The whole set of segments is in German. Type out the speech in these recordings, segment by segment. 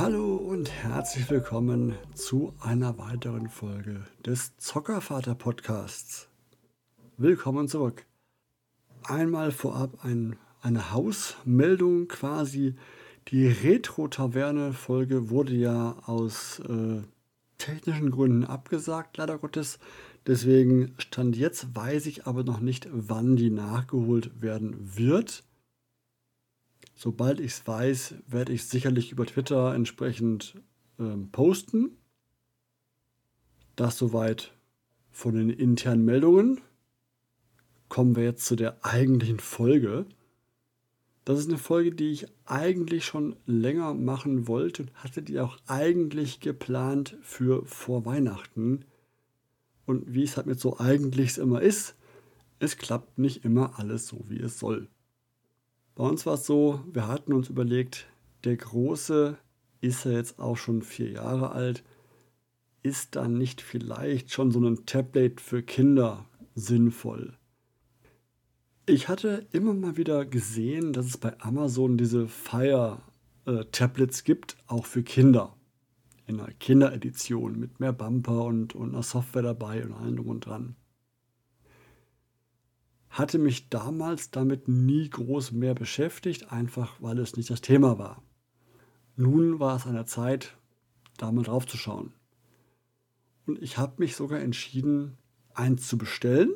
Hallo und herzlich willkommen zu einer weiteren Folge des Zockervater Podcasts. Willkommen zurück. Einmal vorab ein, eine Hausmeldung quasi. Die Retro-Taverne-Folge wurde ja aus äh, technischen Gründen abgesagt, leider Gottes. Deswegen stand jetzt, weiß ich aber noch nicht, wann die nachgeholt werden wird. Sobald ich es weiß, werde ich sicherlich über Twitter entsprechend ähm, posten. Das soweit von den internen Meldungen. Kommen wir jetzt zu der eigentlichen Folge. Das ist eine Folge, die ich eigentlich schon länger machen wollte und hatte die auch eigentlich geplant für vor Weihnachten. Und wie es halt mit so eigentlich immer ist, es klappt nicht immer alles so, wie es soll. Bei uns war es so, wir hatten uns überlegt, der Große ist ja jetzt auch schon vier Jahre alt, ist dann nicht vielleicht schon so ein Tablet für Kinder sinnvoll? Ich hatte immer mal wieder gesehen, dass es bei Amazon diese Fire-Tablets äh, gibt, auch für Kinder. In einer Kinderedition mit mehr Bumper und, und einer Software dabei und allem drum und dran hatte mich damals damit nie groß mehr beschäftigt, einfach weil es nicht das Thema war. Nun war es an der Zeit, da mal drauf zu schauen. Und ich habe mich sogar entschieden, eins zu bestellen,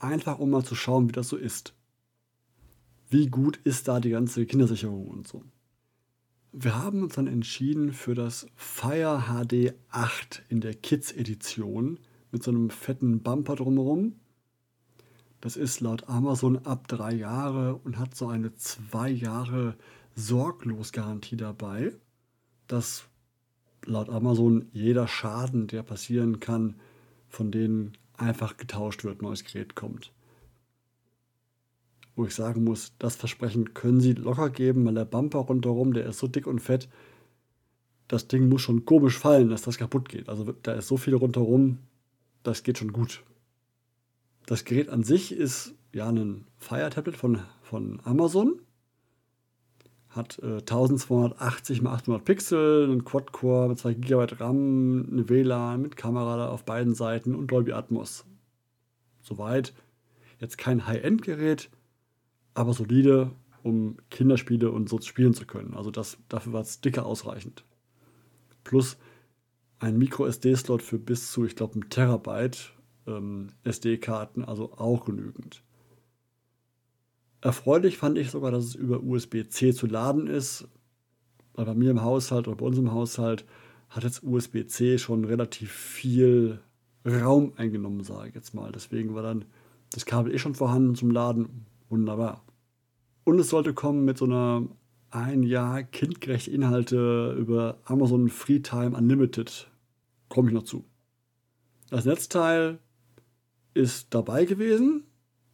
einfach um mal zu schauen, wie das so ist. Wie gut ist da die ganze Kindersicherung und so. Wir haben uns dann entschieden für das Fire HD 8 in der Kids Edition mit so einem fetten Bumper drumherum das ist laut Amazon ab drei Jahre und hat so eine zwei Jahre Sorglosgarantie dabei, dass laut Amazon jeder Schaden, der passieren kann, von denen einfach getauscht wird, neues Gerät kommt. Wo ich sagen muss, das Versprechen können sie locker geben, weil der Bumper rundherum, der ist so dick und fett, das Ding muss schon komisch fallen, dass das kaputt geht. Also da ist so viel rundherum, das geht schon gut das Gerät an sich ist ja ein Fire Tablet von, von Amazon. Hat äh, 1280 x 800 Pixel, einen Quad-Core mit 2 GB RAM, eine WLAN mit Kamera auf beiden Seiten und Dolby Atmos. Soweit jetzt kein High-End-Gerät, aber solide, um Kinderspiele und so spielen zu können. Also das, dafür war es dicker ausreichend. Plus ein Micro-SD-Slot für bis zu, ich glaube, einem Terabyte ähm, SD-Karten, also auch genügend. Erfreulich fand ich sogar, dass es über USB-C zu laden ist. Weil bei mir im Haushalt oder bei uns im Haushalt hat jetzt USB-C schon relativ viel Raum eingenommen, sage ich jetzt mal. Deswegen war dann das Kabel eh schon vorhanden zum Laden. Wunderbar. Und es sollte kommen mit so einer ein Jahr kindgerechte Inhalte über Amazon Freetime Unlimited. Komme ich noch zu. Das Netzteil ist dabei gewesen,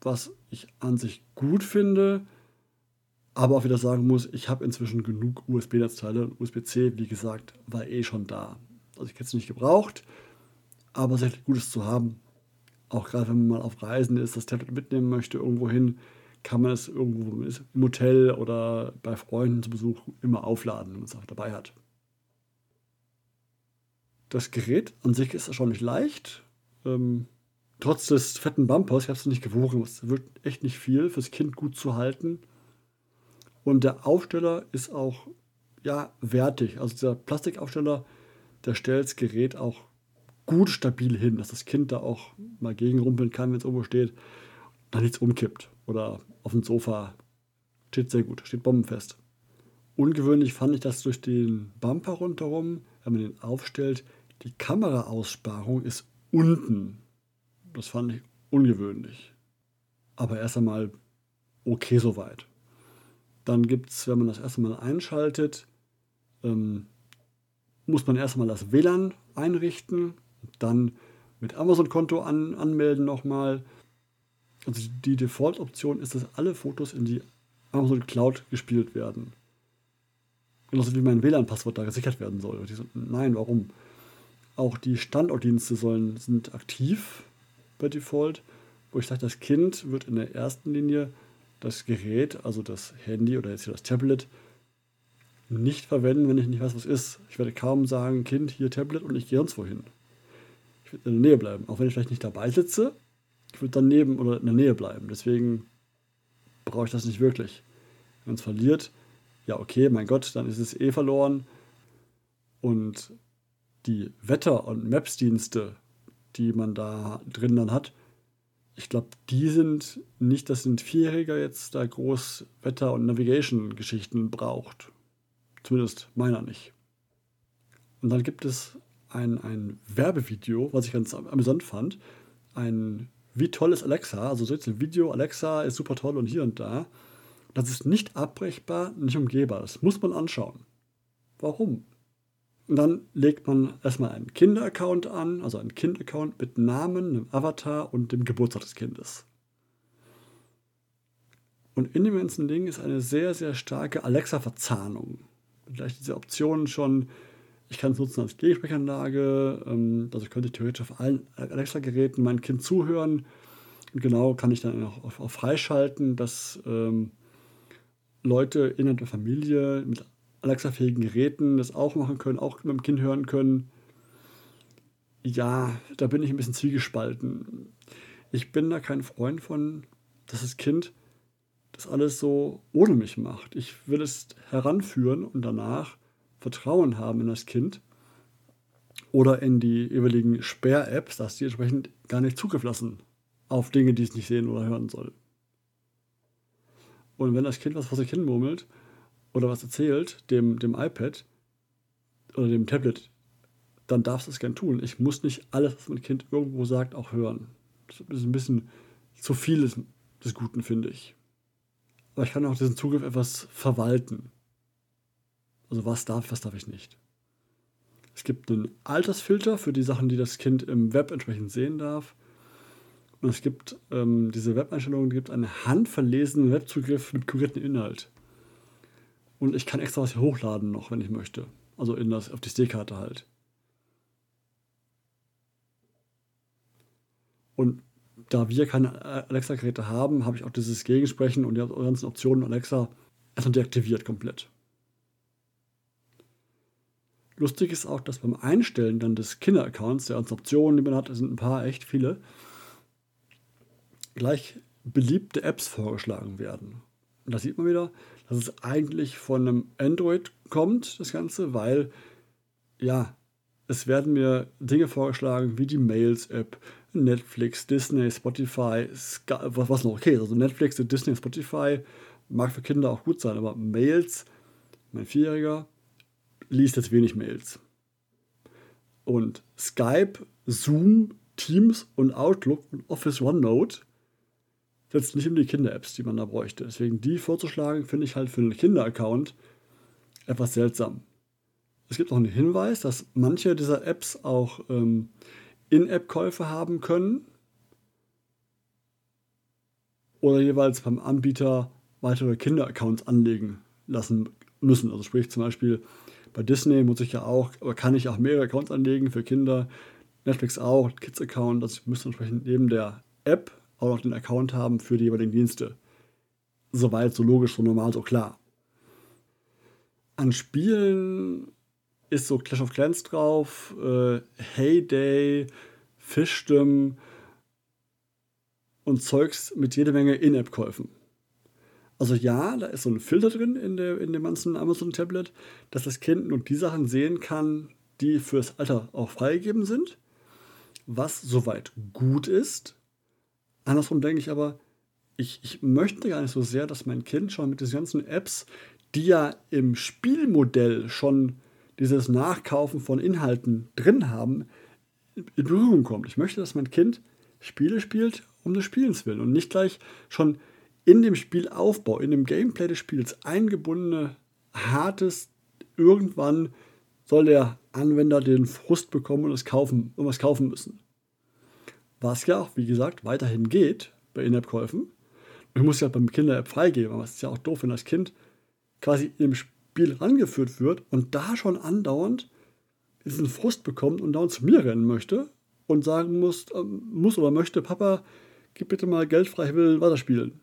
was ich an sich gut finde, aber auch wieder sagen muss, ich habe inzwischen genug USB-Netzteile. USB-C, wie gesagt, war eh schon da. Also ich hätte es nicht gebraucht, aber es ist echt Gutes zu haben. Auch gerade wenn man mal auf Reisen ist, das Tablet mitnehmen möchte, irgendwo hin, kann man es irgendwo im Hotel oder bei Freunden zu Besuch immer aufladen, wenn man es auch dabei hat. Das Gerät an sich ist erstaunlich leicht. Ähm, trotz des fetten Bumpers, ich habe es nicht gewogen, es wird echt nicht viel, fürs Kind gut zu halten. Und der Aufsteller ist auch ja, wertig. Also dieser Plastikaufsteller, der stellt das Gerät auch gut stabil hin, dass das Kind da auch mal gegenrumpeln kann, wenn es irgendwo steht, dann nichts umkippt. Oder auf dem Sofa steht sehr gut, steht bombenfest. Ungewöhnlich fand ich, dass durch den Bumper rundherum, wenn man den aufstellt, die Kameraaussparung ist unten das fand ich ungewöhnlich. Aber erst einmal okay soweit. Dann gibt es, wenn man das erste Mal einschaltet, ähm, muss man erstmal das WLAN einrichten, dann mit Amazon-Konto an, anmelden nochmal. Also die Default-Option ist, dass alle Fotos in die Amazon Cloud gespielt werden. Genauso wie mein WLAN-Passwort da gesichert werden soll. So, nein, warum? Auch die Standortdienste sollen, sind aktiv bei Default, wo ich sage, das Kind wird in der ersten Linie das Gerät, also das Handy oder jetzt hier das Tablet, nicht verwenden, wenn ich nicht weiß, was ist. Ich werde kaum sagen, Kind, hier Tablet und ich gehe sonst wohin. Ich würde in der Nähe bleiben. Auch wenn ich vielleicht nicht dabei sitze, ich würde daneben oder in der Nähe bleiben. Deswegen brauche ich das nicht wirklich. Wenn es verliert, ja okay, mein Gott, dann ist es eh verloren. Und die Wetter- und Maps-Dienste, die man da drin dann hat, ich glaube, die sind nicht, dass ein Vierjähriger jetzt da groß Wetter- und Navigation-Geschichten braucht. Zumindest meiner nicht. Und dann gibt es ein, ein Werbevideo, was ich ganz amüsant fand. Ein Wie toll ist Alexa? Also so jetzt ein Video, Alexa ist super toll und hier und da. Das ist nicht abbrechbar, nicht umgehbar. Das muss man anschauen. Warum? Und dann legt man erstmal einen Kinderaccount an, also einen Kindaccount mit Namen, einem Avatar und dem Geburtstag des Kindes. Und in dem ganzen Ding ist eine sehr, sehr starke Alexa-Verzahnung. Vielleicht diese Optionen schon, ich kann es nutzen als Gegensprechanlage, ähm, also könnte ich theoretisch auf allen Alexa-Geräten mein Kind zuhören. Und genau kann ich dann auch auf freischalten, dass ähm, Leute innerhalb der Familie mit Alexa-fähigen Geräten das auch machen können, auch mit dem Kind hören können. Ja, da bin ich ein bisschen zwiegespalten. Ich bin da kein Freund von, dass das Kind das alles so ohne mich macht. Ich will es heranführen und danach Vertrauen haben in das Kind oder in die jeweiligen Sperr-Apps, dass die entsprechend gar nicht Zugriff lassen auf Dinge, die es nicht sehen oder hören soll. Und wenn das Kind was vor sich hin murmelt oder was erzählt, dem, dem iPad oder dem Tablet, dann darfst du es gern tun. Ich muss nicht alles, was mein Kind irgendwo sagt, auch hören. Das ist ein bisschen zu viel des, des Guten, finde ich. Aber ich kann auch diesen Zugriff etwas verwalten. Also was darf, was darf ich nicht. Es gibt einen Altersfilter für die Sachen, die das Kind im Web entsprechend sehen darf. Und es gibt ähm, diese Web-Einstellungen, gibt einen handverlesenen Webzugriff mit kurierten Inhalt. Und ich kann extra was hier hochladen noch, wenn ich möchte. Also in das, auf die SD-Karte halt. Und da wir keine Alexa-Geräte haben, habe ich auch dieses Gegensprechen und die ganzen Optionen Alexa erstmal deaktiviert komplett. Lustig ist auch, dass beim Einstellen dann des Kinder-Accounts, der ganzen Optionen, die man hat, sind ein paar echt viele, gleich beliebte Apps vorgeschlagen werden. Und da sieht man wieder, dass es eigentlich von einem Android kommt, das Ganze, weil, ja, es werden mir Dinge vorgeschlagen wie die Mails-App, Netflix, Disney, Spotify, Sky, was, was noch okay ist. Also Netflix, Disney, Spotify mag für Kinder auch gut sein, aber Mails, mein Vierjähriger liest jetzt wenig Mails. Und Skype, Zoom, Teams und Outlook und Office OneNote jetzt nicht um die Kinder-Apps, die man da bräuchte. Deswegen die vorzuschlagen, finde ich halt für einen Kinder-Account etwas seltsam. Es gibt auch einen Hinweis, dass manche dieser Apps auch ähm, In-App-Käufe haben können oder jeweils beim Anbieter weitere Kinder-Accounts anlegen lassen müssen. Also sprich zum Beispiel bei Disney muss ich ja auch, oder kann ich auch mehrere Accounts anlegen für Kinder, Netflix auch, Kids-Account, das müsste entsprechend neben der App auch noch den Account haben für die jeweiligen Dienste. Soweit so logisch, so normal, so klar. An Spielen ist so Clash of Clans drauf, äh, Heyday, Fischstim und Zeugs mit jede Menge In-App-Käufen. Also ja, da ist so ein Filter drin in, der, in dem ganzen Amazon-Tablet, dass das Kind nur die Sachen sehen kann, die fürs Alter auch freigegeben sind, was soweit gut ist. Andersrum denke ich aber, ich, ich möchte gar nicht so sehr, dass mein Kind schon mit diesen ganzen Apps, die ja im Spielmodell schon dieses Nachkaufen von Inhalten drin haben, in Berührung kommt. Ich möchte, dass mein Kind Spiele spielt um des Spielens willen und nicht gleich schon in dem Spielaufbau, in dem Gameplay des Spiels eingebundene, hartes, irgendwann soll der Anwender den Frust bekommen und es kaufen, irgendwas kaufen müssen. Was ja auch, wie gesagt, weiterhin geht bei In-App-Käufen. Ich muss ja beim Kinder-App freigeben, aber es ist ja auch doof, wenn das Kind quasi im Spiel rangeführt wird und da schon andauernd diesen Frust bekommt und dauernd zu mir rennen möchte und sagen muss, äh, muss oder möchte, Papa, gib bitte mal Geld frei, ich will weiterspielen.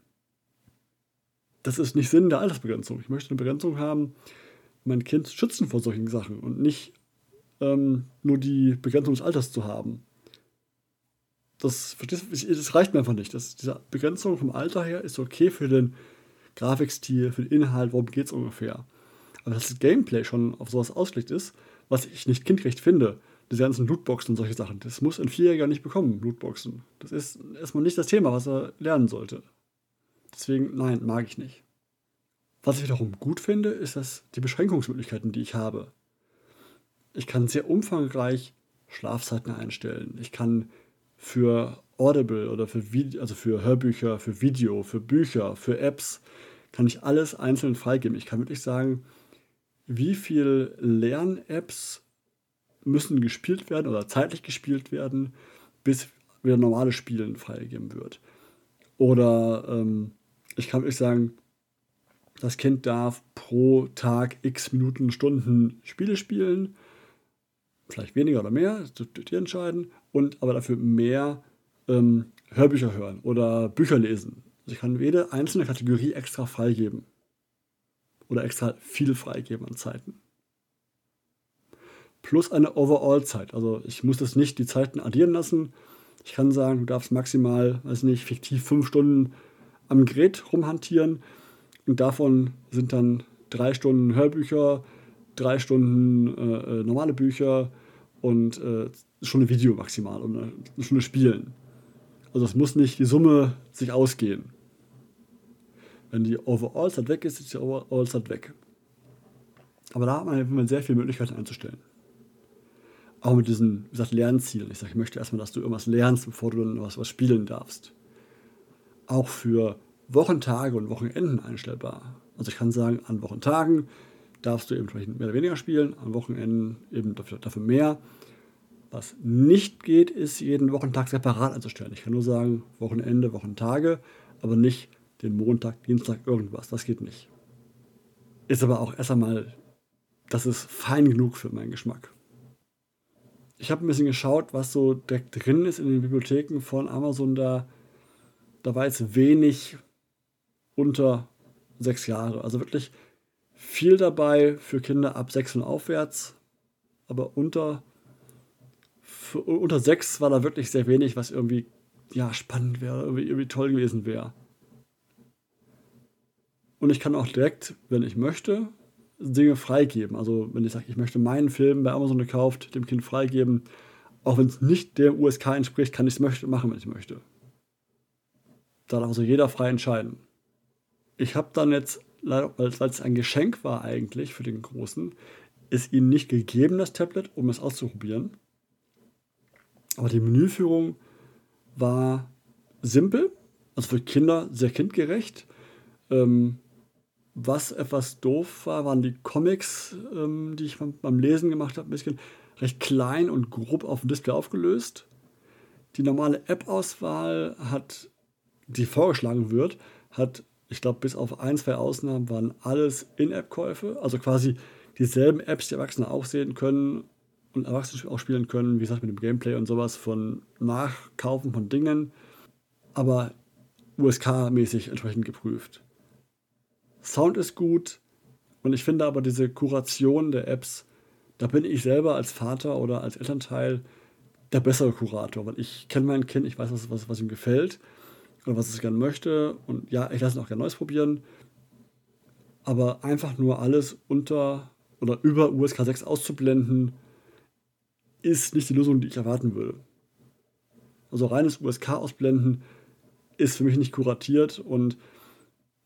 Das ist nicht Sinn der Altersbegrenzung. Ich möchte eine Begrenzung haben, mein Kind schützen vor solchen Sachen und nicht ähm, nur die Begrenzung des Alters zu haben. Das, das reicht mir einfach nicht. Das, diese Begrenzung vom Alter her ist okay für den Grafikstil, für den Inhalt, worum geht es ungefähr. Aber dass das Gameplay schon auf sowas ausgelegt ist, was ich nicht kindgerecht finde, diese ganzen Lootboxen und solche Sachen, das muss ein Vierjähriger nicht bekommen, Lootboxen. Das ist erstmal nicht das Thema, was er lernen sollte. Deswegen, nein, mag ich nicht. Was ich wiederum gut finde, ist dass die Beschränkungsmöglichkeiten, die ich habe. Ich kann sehr umfangreich Schlafzeiten einstellen. Ich kann für Audible oder für, Video, also für Hörbücher, für Video, für Bücher, für Apps, kann ich alles einzeln freigeben. Ich kann wirklich sagen, wie viele Lern-Apps müssen gespielt werden oder zeitlich gespielt werden, bis wieder normales Spielen freigegeben wird. Oder ähm, ich kann wirklich sagen, das Kind darf pro Tag x Minuten, Stunden Spiele spielen. Vielleicht weniger oder mehr, das dürft ihr entscheiden. Und aber dafür mehr ähm, Hörbücher hören oder Bücher lesen. Also ich kann jede einzelne Kategorie extra freigeben. Oder extra viel freigeben an Zeiten. Plus eine Overall-Zeit. Also ich muss das nicht die Zeiten addieren lassen. Ich kann sagen, du darfst maximal, weiß nicht, fiktiv fünf Stunden am Gerät rumhantieren und davon sind dann drei Stunden Hörbücher, drei Stunden äh, äh normale Bücher und äh, Stunde Video maximal und eine Stunde Spielen. Also es muss nicht die Summe sich ausgehen. Wenn die Overall-Zeit weg ist, ist die Overall-Zeit weg. Aber da hat man, man sehr viele Möglichkeiten einzustellen. Auch mit diesen, wie gesagt, Lernzielen. Ich sage, ich möchte erstmal, dass du irgendwas lernst, bevor du dann was, was spielen darfst. Auch für Wochentage und Wochenenden einstellbar. Also ich kann sagen, an Wochentagen darfst du eben mehr oder weniger spielen, an Wochenenden eben dafür, dafür mehr. Was nicht geht, ist jeden Wochentag separat einzustellen. Ich kann nur sagen, Wochenende, Wochentage, aber nicht den Montag, Dienstag, irgendwas. Das geht nicht. Ist aber auch erst einmal, das ist fein genug für meinen Geschmack. Ich habe ein bisschen geschaut, was so direkt drin ist in den Bibliotheken von Amazon. Da, da war jetzt wenig unter sechs Jahre. Also wirklich viel dabei für Kinder ab sechs und aufwärts, aber unter, unter sechs war da wirklich sehr wenig, was irgendwie ja, spannend wäre, irgendwie, irgendwie toll gewesen wäre. Und ich kann auch direkt, wenn ich möchte, Dinge freigeben. Also wenn ich sage, ich möchte meinen Film bei Amazon gekauft, dem Kind freigeben, auch wenn es nicht der USK entspricht, kann ich es machen, wenn ich möchte. Da darf also jeder frei entscheiden ich habe dann jetzt, weil es ein Geschenk war eigentlich für den Großen, ist ihm nicht gegeben, das Tablet, um es auszuprobieren. Aber die Menüführung war simpel, also für Kinder sehr kindgerecht. Ähm, was etwas doof war, waren die Comics, ähm, die ich beim Lesen gemacht habe, ein bisschen recht klein und grob auf dem Display aufgelöst. Die normale App-Auswahl hat, die vorgeschlagen wird, hat ich glaube, bis auf ein, zwei Ausnahmen waren alles In-App-Käufe. Also quasi dieselben Apps, die Erwachsene auch sehen können und Erwachsene auch spielen können, wie gesagt, mit dem Gameplay und sowas von Nachkaufen von Dingen, aber USK-mäßig entsprechend geprüft. Sound ist gut und ich finde aber diese Kuration der Apps, da bin ich selber als Vater oder als Elternteil der bessere Kurator, weil ich kenne mein Kind, ich weiß, was, was, was ihm gefällt oder was es gerne möchte. Und ja, ich lasse ihn auch gerne Neues probieren. Aber einfach nur alles unter oder über USK 6 auszublenden, ist nicht die Lösung, die ich erwarten würde. Also reines USK ausblenden ist für mich nicht kuratiert und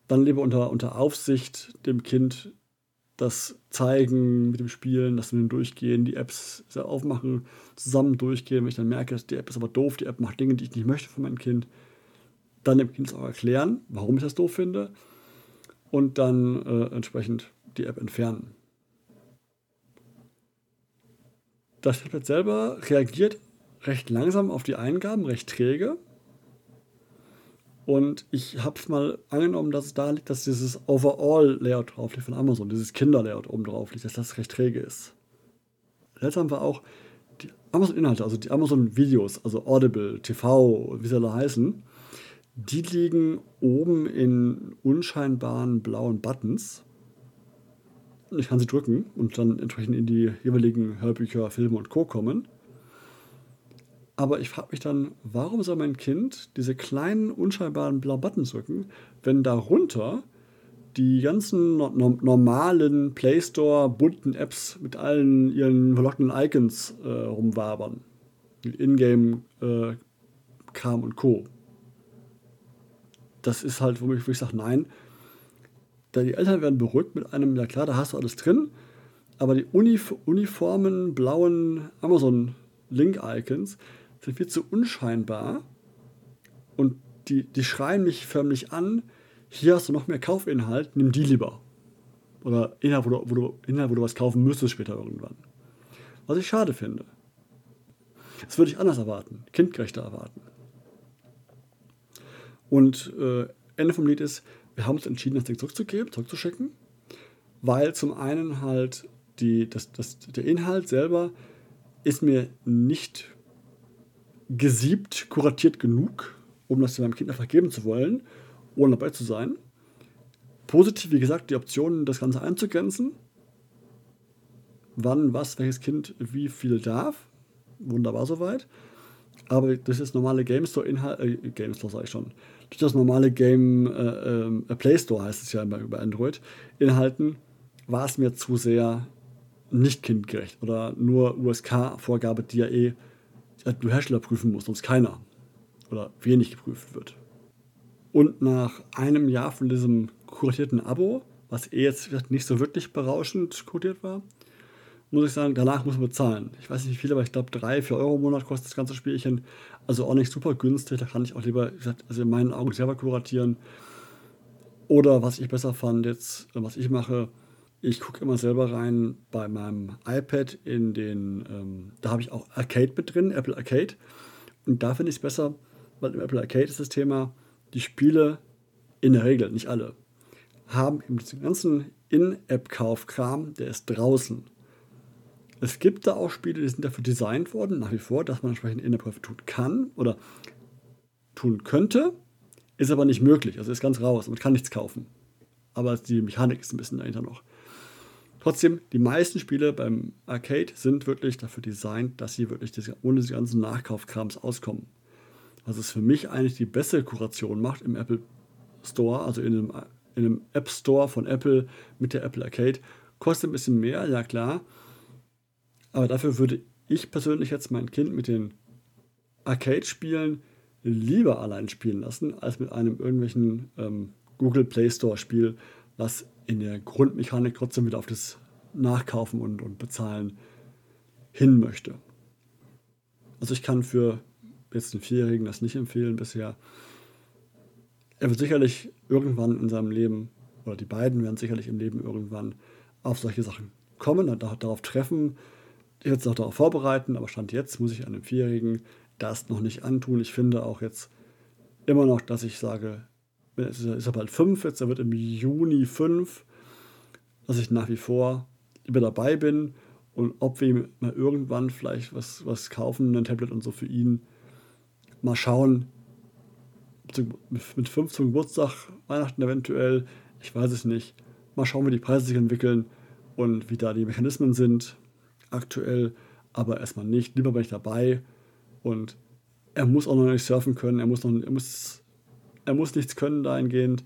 dann lieber unter, unter Aufsicht dem Kind das zeigen mit dem Spielen, dass wir durchgehen, die Apps aufmachen, zusammen durchgehen. Wenn ich dann merke, die App ist aber doof, die App macht Dinge, die ich nicht möchte von meinem Kind, dann dem Kind auch erklären, warum ich das doof finde und dann äh, entsprechend die App entfernen. Das Tablet selber reagiert recht langsam auf die Eingaben, recht träge. Und ich habe mal angenommen, dass es da liegt, dass dieses Overall-Layout drauf liegt von Amazon, dieses Kinder-Layout oben drauf liegt, dass das recht träge ist. Seltsam war auch die Amazon-Inhalte, also die Amazon-Videos, also Audible, TV, wie sie alle heißen, die liegen oben in unscheinbaren blauen Buttons. Ich kann sie drücken und dann entsprechend in die jeweiligen Hörbücher, Filme und Co. kommen. Aber ich frage mich dann, warum soll mein Kind diese kleinen, unscheinbaren blauen Buttons drücken, wenn darunter die ganzen no normalen Play Store bunten Apps mit allen ihren verlockenden Icons äh, rumwabern. Ingame äh, Kram und Co. Das ist halt, wo ich, wo ich sage, nein. Die Eltern werden beruhigt mit einem, ja klar, da hast du alles drin, aber die Unif uniformen blauen Amazon Link-Icons sind viel zu unscheinbar und die, die schreien mich förmlich an, hier hast du noch mehr Kaufinhalt, nimm die lieber. Oder Inhalt, wo du, wo du, Inhalt, wo du was kaufen müsstest später irgendwann. Was ich schade finde. Das würde ich anders erwarten, kindgerechter erwarten. Und äh, Ende vom Lied ist, wir haben uns entschieden, das Ding zurückzugeben, zurückzuschicken, weil zum einen halt die, das, das, der Inhalt selber ist mir nicht gesiebt, kuratiert genug, um das meinem Kind einfach geben zu wollen, ohne dabei zu sein. Positiv, wie gesagt, die Option, das Ganze einzugrenzen. Wann, was, welches Kind wie viel darf. Wunderbar soweit. Aber das normale Game Store Inhalt, äh, Game Store sage ich schon, durch das normale Game äh, äh, Play Store heißt es ja immer über Android, Inhalten, war es mir zu sehr nicht kindgerecht oder nur USK-Vorgabe, die ja eh du Hersteller prüfen musst, sonst keiner oder wenig geprüft wird. Und nach einem Jahr von diesem kuratierten Abo, was eh jetzt nicht so wirklich berauschend kuratiert war, muss ich sagen, danach muss man bezahlen. Ich weiß nicht wie viel, aber ich glaube 3, 4 Euro im Monat kostet das ganze Spielchen. Also auch nicht super günstig. Da kann ich auch lieber, also in meinen Augen selber kuratieren. Oder was ich besser fand jetzt, was ich mache, ich gucke immer selber rein bei meinem iPad in den, ähm, da habe ich auch Arcade mit drin, Apple Arcade. Und da finde ich es besser, weil im Apple Arcade ist das Thema, die Spiele in der Regel, nicht alle, haben eben diesen ganzen In-App-Kauf-Kram, der ist draußen. Es gibt da auch Spiele, die sind dafür designt worden, nach wie vor, dass man entsprechend In-App-Käufe tun kann oder tun könnte, ist aber nicht möglich. Also ist ganz raus, man kann nichts kaufen. Aber die Mechanik ist ein bisschen dahinter noch. Trotzdem, die meisten Spiele beim Arcade sind wirklich dafür designt, dass sie wirklich das, ohne die ganzen Nachkaufkrams auskommen. Was es für mich eigentlich die bessere Kuration macht im Apple Store, also in einem, in einem App Store von Apple mit der Apple Arcade. Kostet ein bisschen mehr, ja klar. Aber dafür würde ich persönlich jetzt mein Kind mit den Arcade-Spielen lieber allein spielen lassen, als mit einem irgendwelchen ähm, Google Play Store-Spiel, was in der Grundmechanik trotzdem wieder auf das Nachkaufen und, und Bezahlen hin möchte. Also ich kann für jetzt einen Vierjährigen das nicht empfehlen bisher. Er wird sicherlich irgendwann in seinem Leben, oder die beiden werden sicherlich im Leben irgendwann auf solche Sachen kommen und darauf treffen. Ich werde es auch darauf vorbereiten, aber Stand jetzt muss ich einem Vierjährigen das noch nicht antun. Ich finde auch jetzt immer noch, dass ich sage, er, ist er bald fünf, jetzt er wird im Juni fünf, dass ich nach wie vor immer dabei bin. Und ob wir mal irgendwann vielleicht was, was kaufen, ein Tablet und so für ihn, mal schauen, mit fünf zum Geburtstag, Weihnachten eventuell, ich weiß es nicht, mal schauen, wie die Preise sich entwickeln und wie da die Mechanismen sind aktuell, aber erstmal nicht, lieber bin ich dabei und er muss auch noch nicht surfen können, er muss noch, er muss er muss nichts können dahingehend.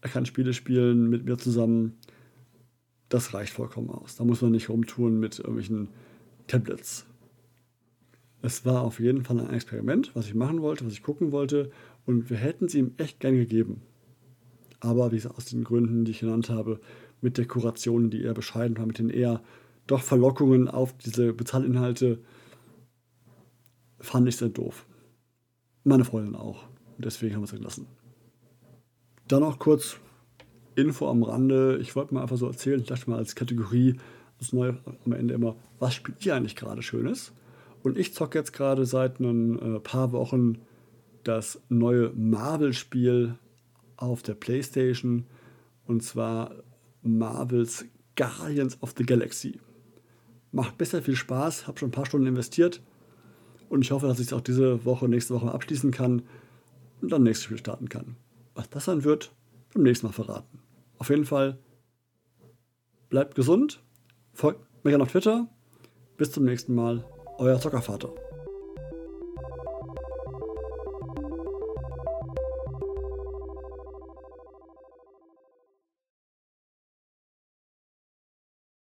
Er kann Spiele spielen mit mir zusammen. Das reicht vollkommen aus. Da muss man nicht rumtun mit irgendwelchen Tablets. Es war auf jeden Fall ein Experiment, was ich machen wollte, was ich gucken wollte. Und wir hätten es ihm echt gern gegeben. Aber wie gesagt, aus den Gründen, die ich genannt habe, mit der Kuration, die eher bescheiden war, mit den eher doch Verlockungen auf diese Bezahlinhalte, fand ich sehr doof. Meine Freundin auch. Deswegen haben wir es gelassen. Dann noch kurz Info am Rande. Ich wollte mal einfach so erzählen, ich dachte mal als Kategorie, das neue am Ende immer, was spielt ihr eigentlich gerade Schönes? Und ich zocke jetzt gerade seit ein äh, paar Wochen das neue Marvel-Spiel auf der PlayStation. Und zwar Marvels Guardians of the Galaxy. Macht besser viel Spaß, habe schon ein paar Stunden investiert. Und ich hoffe, dass ich es auch diese Woche, nächste Woche abschließen kann und dann nächstes Spiel starten kann. Was das dann wird, beim nächsten Mal verraten. Auf jeden Fall bleibt gesund, folgt mir gerne auf Twitter. Bis zum nächsten Mal, euer Zockervater.